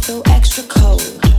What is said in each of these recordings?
feel extra cold.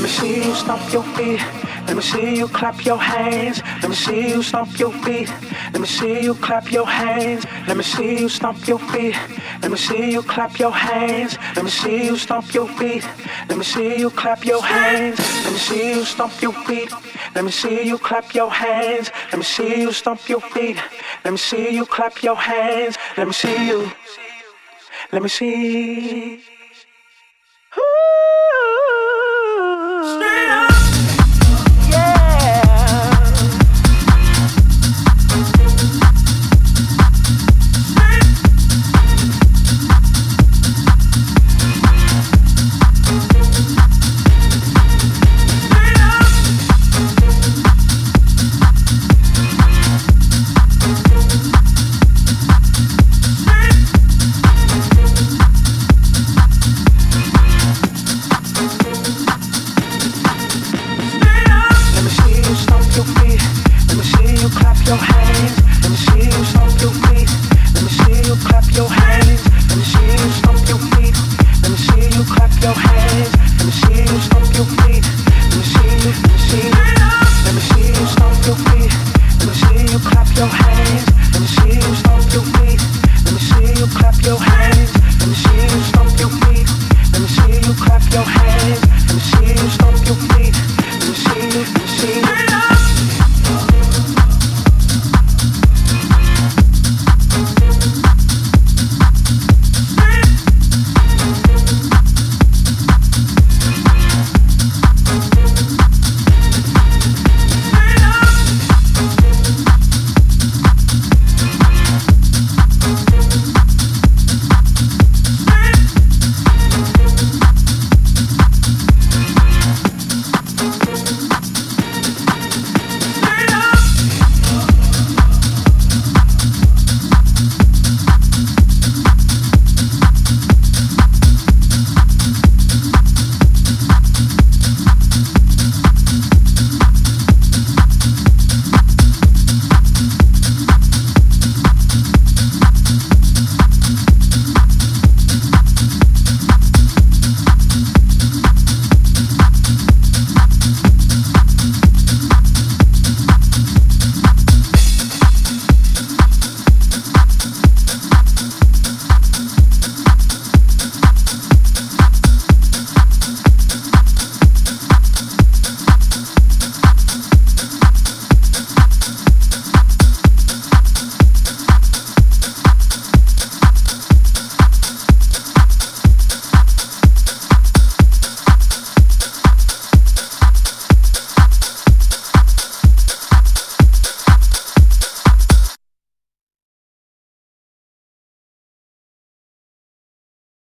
Let me see you stomp your feet. Let me see you clap your hands. Let me see you stomp your feet. Let me see you clap your hands. Let me see you stomp your feet. Let me see you clap your hands. Let me see you stomp your feet. Let me see you clap your hands. Let me see you stomp your feet. Let me see you clap your hands. Let me see you stomp your feet. Let me see you clap your hands. Let me see you. Let me see. Ooh you.